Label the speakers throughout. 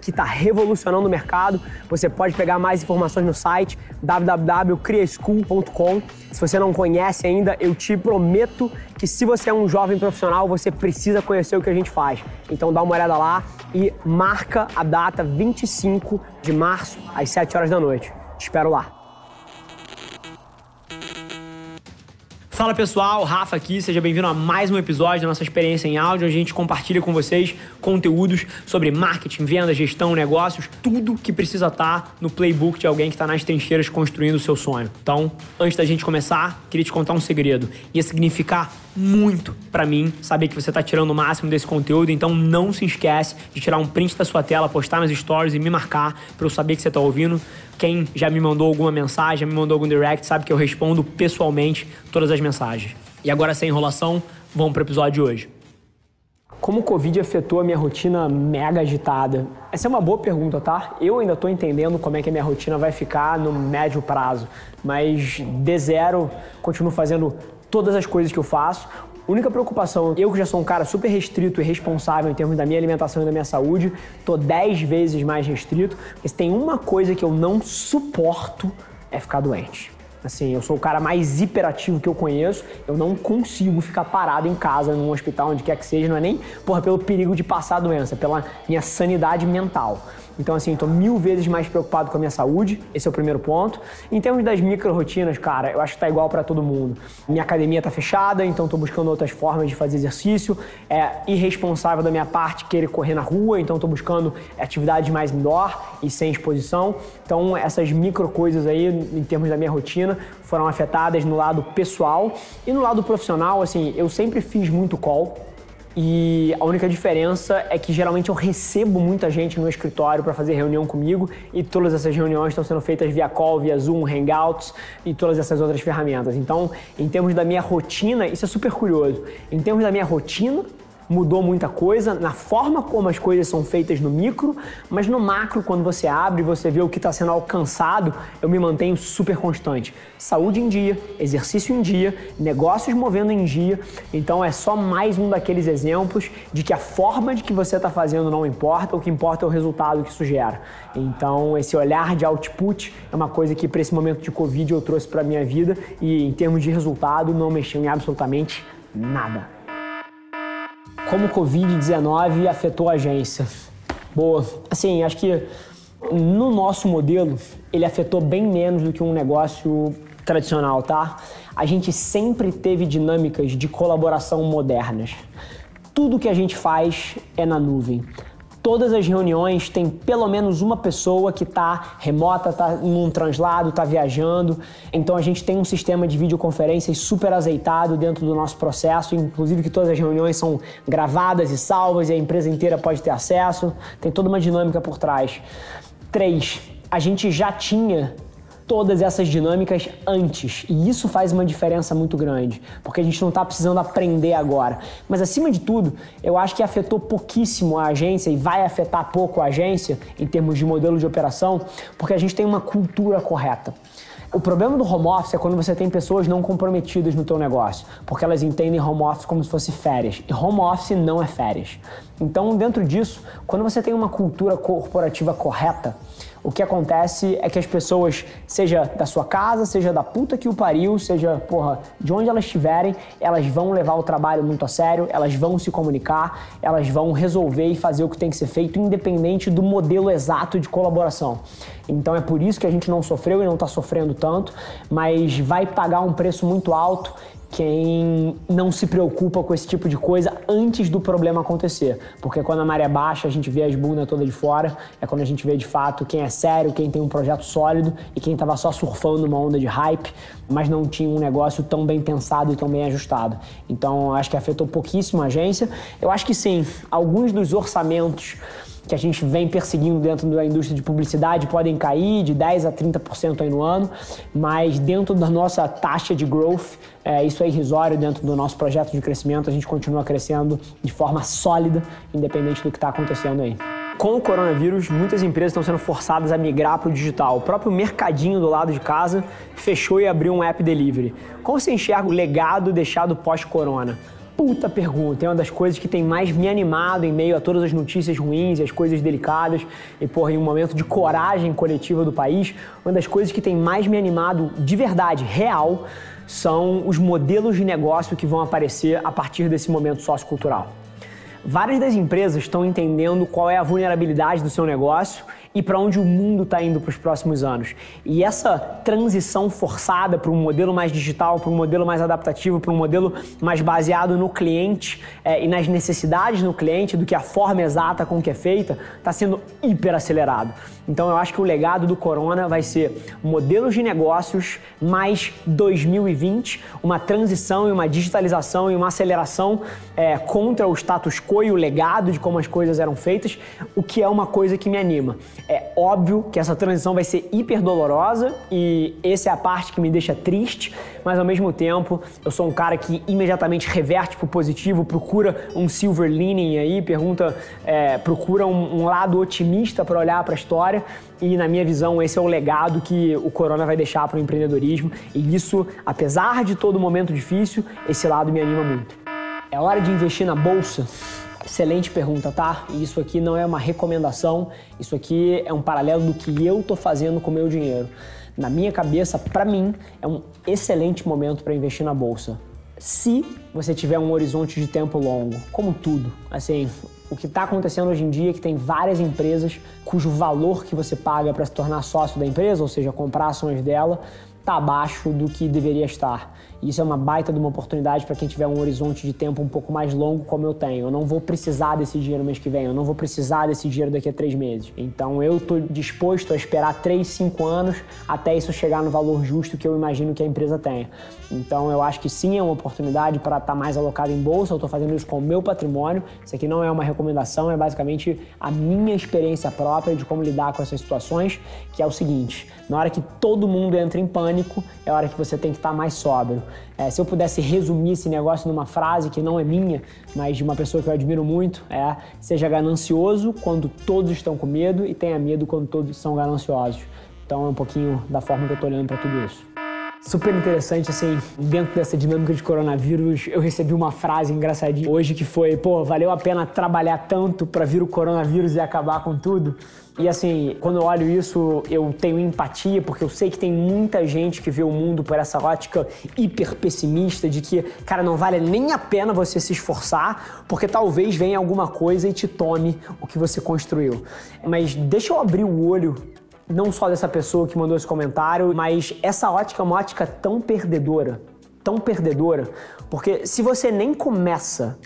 Speaker 1: que está revolucionando o mercado. Você pode pegar mais informações no site www.criaschool.com. Se você não conhece ainda, eu te prometo que se você é um jovem profissional, você precisa conhecer o que a gente faz. Então dá uma olhada lá e marca a data 25 de março às 7 horas da noite. Te espero lá. Fala pessoal, Rafa aqui, seja bem-vindo a mais um episódio da nossa experiência em áudio. A gente compartilha com vocês conteúdos sobre marketing, venda, gestão, negócios, tudo que precisa estar tá no playbook de alguém que está nas trincheiras construindo o seu sonho. Então, antes da gente começar, queria te contar um segredo. Ia significar muito para mim saber que você está tirando o máximo desse conteúdo, então não se esquece de tirar um print da sua tela, postar nas stories e me marcar para eu saber que você está ouvindo. Quem já me mandou alguma mensagem, já me mandou algum direct, sabe que eu respondo pessoalmente todas as mensagens. E agora, sem enrolação, vamos para o episódio de hoje. Como o Covid afetou a minha rotina mega agitada? Essa é uma boa pergunta, tá? Eu ainda estou entendendo como é que a minha rotina vai ficar no médio prazo, mas de zero continuo fazendo todas as coisas que eu faço. Única preocupação, eu que já sou um cara super restrito e responsável em termos da minha alimentação e da minha saúde, tô 10 vezes mais restrito, se tem uma coisa que eu não suporto é ficar doente. Assim, eu sou o cara mais hiperativo que eu conheço. Eu não consigo ficar parado em casa, num hospital, onde quer que seja. Não é nem porra, pelo perigo de passar a doença, pela minha sanidade mental. Então, assim, estou mil vezes mais preocupado com a minha saúde, esse é o primeiro ponto. Em termos das micro rotinas, cara, eu acho que tá igual para todo mundo. Minha academia tá fechada, então estou buscando outras formas de fazer exercício. É irresponsável da minha parte querer correr na rua, então estou buscando atividades mais indoor e sem exposição. Então, essas micro coisas aí, em termos da minha rotina, foram afetadas no lado pessoal e no lado profissional, assim, eu sempre fiz muito call e a única diferença é que geralmente eu recebo muita gente no escritório para fazer reunião comigo e todas essas reuniões estão sendo feitas via call, via Zoom, Hangouts e todas essas outras ferramentas. Então, em termos da minha rotina, isso é super curioso. Em termos da minha rotina, mudou muita coisa na forma como as coisas são feitas no micro, mas no macro, quando você abre você vê o que está sendo alcançado, eu me mantenho super constante. Saúde em dia, exercício em dia, negócios movendo em dia. Então é só mais um daqueles exemplos de que a forma de que você está fazendo não importa, o que importa é o resultado que isso gera. Então esse olhar de output é uma coisa que para esse momento de Covid eu trouxe para minha vida e em termos de resultado não mexeu em absolutamente nada como o Covid-19 afetou a agência. Boa. Assim, acho que no nosso modelo, ele afetou bem menos do que um negócio tradicional, tá? A gente sempre teve dinâmicas de colaboração modernas. Tudo que a gente faz é na nuvem todas as reuniões tem pelo menos uma pessoa que está remota, está num translado, está viajando. Então a gente tem um sistema de videoconferências super azeitado dentro do nosso processo, inclusive que todas as reuniões são gravadas e salvas e a empresa inteira pode ter acesso. Tem toda uma dinâmica por trás. Três, a gente já tinha todas essas dinâmicas antes. E isso faz uma diferença muito grande, porque a gente não está precisando aprender agora. Mas acima de tudo, eu acho que afetou pouquíssimo a agência e vai afetar pouco a agência em termos de modelo de operação, porque a gente tem uma cultura correta. O problema do home office é quando você tem pessoas não comprometidas no teu negócio, porque elas entendem home office como se fosse férias. E home office não é férias. Então, dentro disso, quando você tem uma cultura corporativa correta, o que acontece é que as pessoas, seja da sua casa, seja da puta que o pariu, seja, porra, de onde elas estiverem, elas vão levar o trabalho muito a sério, elas vão se comunicar, elas vão resolver e fazer o que tem que ser feito, independente do modelo exato de colaboração. Então é por isso que a gente não sofreu e não está sofrendo tanto, mas vai pagar um preço muito alto quem não se preocupa com esse tipo de coisa antes do problema acontecer. Porque quando a maré baixa, a gente vê as bundas todas de fora, é quando a gente vê de fato quem é sério, quem tem um projeto sólido e quem estava só surfando uma onda de hype. Mas não tinha um negócio tão bem pensado e tão bem ajustado. Então, acho que afetou pouquíssimo a agência. Eu acho que sim, alguns dos orçamentos que a gente vem perseguindo dentro da indústria de publicidade podem cair de 10 a 30% aí no ano, mas dentro da nossa taxa de growth, é, isso é irrisório dentro do nosso projeto de crescimento, a gente continua crescendo de forma sólida, independente do que está acontecendo aí. Com o coronavírus, muitas empresas estão sendo forçadas a migrar para o digital. O próprio mercadinho do lado de casa fechou e abriu um app delivery. Como você enxerga o legado deixado pós-corona? puta pergunta. É uma das coisas que tem mais me animado em meio a todas as notícias ruins e as coisas delicadas. E, porra, em um momento de coragem coletiva do país, uma das coisas que tem mais me animado de verdade, real, são os modelos de negócio que vão aparecer a partir desse momento sociocultural. Várias das empresas estão entendendo qual é a vulnerabilidade do seu negócio e para onde o mundo está indo para os próximos anos. E essa transição forçada para um modelo mais digital, para um modelo mais adaptativo, para um modelo mais baseado no cliente é, e nas necessidades do cliente, do que a forma exata com que é feita, está sendo hiper acelerado. Então eu acho que o legado do Corona vai ser modelos de negócios mais 2020, uma transição e uma digitalização e uma aceleração é, contra o status quo e o legado de como as coisas eram feitas, o que é uma coisa que me anima. É óbvio que essa transição vai ser hiper dolorosa e essa é a parte que me deixa triste, mas ao mesmo tempo eu sou um cara que imediatamente reverte pro positivo, procura um silver lining aí, pergunta, é, procura um, um lado otimista para olhar para a história e na minha visão esse é o legado que o Corona vai deixar para o empreendedorismo e isso, apesar de todo momento difícil, esse lado me anima muito. É hora de investir na bolsa. Excelente pergunta, tá? Isso aqui não é uma recomendação, isso aqui é um paralelo do que eu tô fazendo com o meu dinheiro. Na minha cabeça, para mim, é um excelente momento para investir na bolsa. Se você tiver um horizonte de tempo longo, como tudo, assim, o que está acontecendo hoje em dia é que tem várias empresas cujo valor que você paga para se tornar sócio da empresa, ou seja, comprar ações dela, está abaixo do que deveria estar. Isso é uma baita de uma oportunidade para quem tiver um horizonte de tempo um pouco mais longo, como eu tenho. Eu não vou precisar desse dinheiro mês que vem, eu não vou precisar desse dinheiro daqui a três meses. Então eu estou disposto a esperar três, cinco anos até isso chegar no valor justo que eu imagino que a empresa tenha. Então eu acho que sim é uma oportunidade para estar tá mais alocado em bolsa. Eu estou fazendo isso com o meu patrimônio. Isso aqui não é uma recomendação, é basicamente a minha experiência própria de como lidar com essas situações, que é o seguinte: na hora que todo mundo entra em pânico, é a hora que você tem que estar tá mais sóbrio. É, se eu pudesse resumir esse negócio numa frase que não é minha, mas de uma pessoa que eu admiro muito, é seja ganancioso quando todos estão com medo e tenha medo quando todos são gananciosos. Então é um pouquinho da forma que eu estou olhando para tudo isso. Super interessante, assim, dentro dessa dinâmica de coronavírus, eu recebi uma frase engraçadinha hoje que foi: pô, valeu a pena trabalhar tanto para vir o coronavírus e acabar com tudo. E assim, quando eu olho isso, eu tenho empatia, porque eu sei que tem muita gente que vê o mundo por essa ótica hiper pessimista de que, cara, não vale nem a pena você se esforçar, porque talvez venha alguma coisa e te tome o que você construiu. Mas deixa eu abrir o olho não só dessa pessoa que mandou esse comentário, mas essa ótica é uma ótica tão perdedora, tão perdedora, porque se você nem começa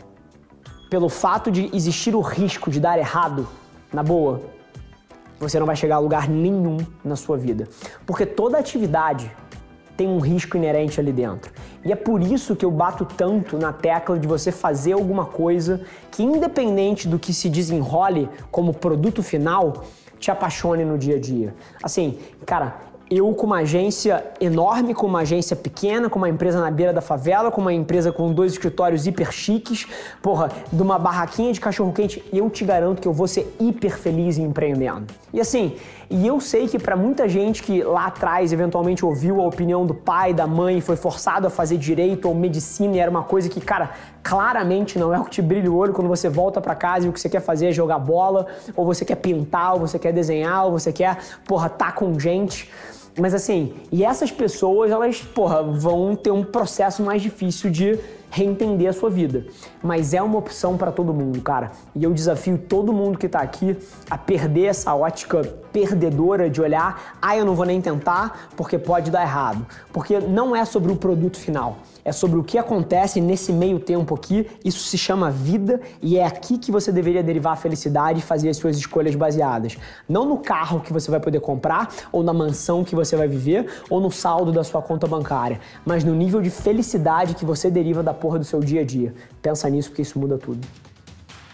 Speaker 1: pelo fato de existir o risco de dar errado, na boa, você não vai chegar a lugar nenhum na sua vida. Porque toda atividade tem um risco inerente ali dentro. E é por isso que eu bato tanto na tecla de você fazer alguma coisa que, independente do que se desenrole como produto final, te apaixone no dia a dia. Assim, cara, eu com uma agência enorme, com uma agência pequena, com uma empresa na beira da favela, com uma empresa com dois escritórios hiper chiques, porra, de uma barraquinha de cachorro quente, eu te garanto que eu vou ser hiper feliz empreendendo. E assim, e eu sei que para muita gente que lá atrás eventualmente ouviu a opinião do pai, da mãe, foi forçado a fazer direito ou medicina e era uma coisa que, cara, claramente não é o que te brilha o olho quando você volta para casa e o que você quer fazer é jogar bola, ou você quer pintar, ou você quer desenhar, ou você quer, porra, tá com gente. Mas assim, e essas pessoas, elas, porra, vão ter um processo mais difícil de reentender a sua vida. Mas é uma opção para todo mundo, cara. E eu desafio todo mundo que está aqui a perder essa ótica perdedora de olhar, ah, eu não vou nem tentar porque pode dar errado. Porque não é sobre o produto final, é sobre o que acontece nesse meio tempo aqui. Isso se chama vida e é aqui que você deveria derivar a felicidade e fazer as suas escolhas baseadas. Não no carro que você vai poder comprar, ou na mansão que você vai viver, ou no saldo da sua conta bancária, mas no nível de felicidade que você deriva da porra do seu dia a dia. Pensa nisso porque isso muda tudo.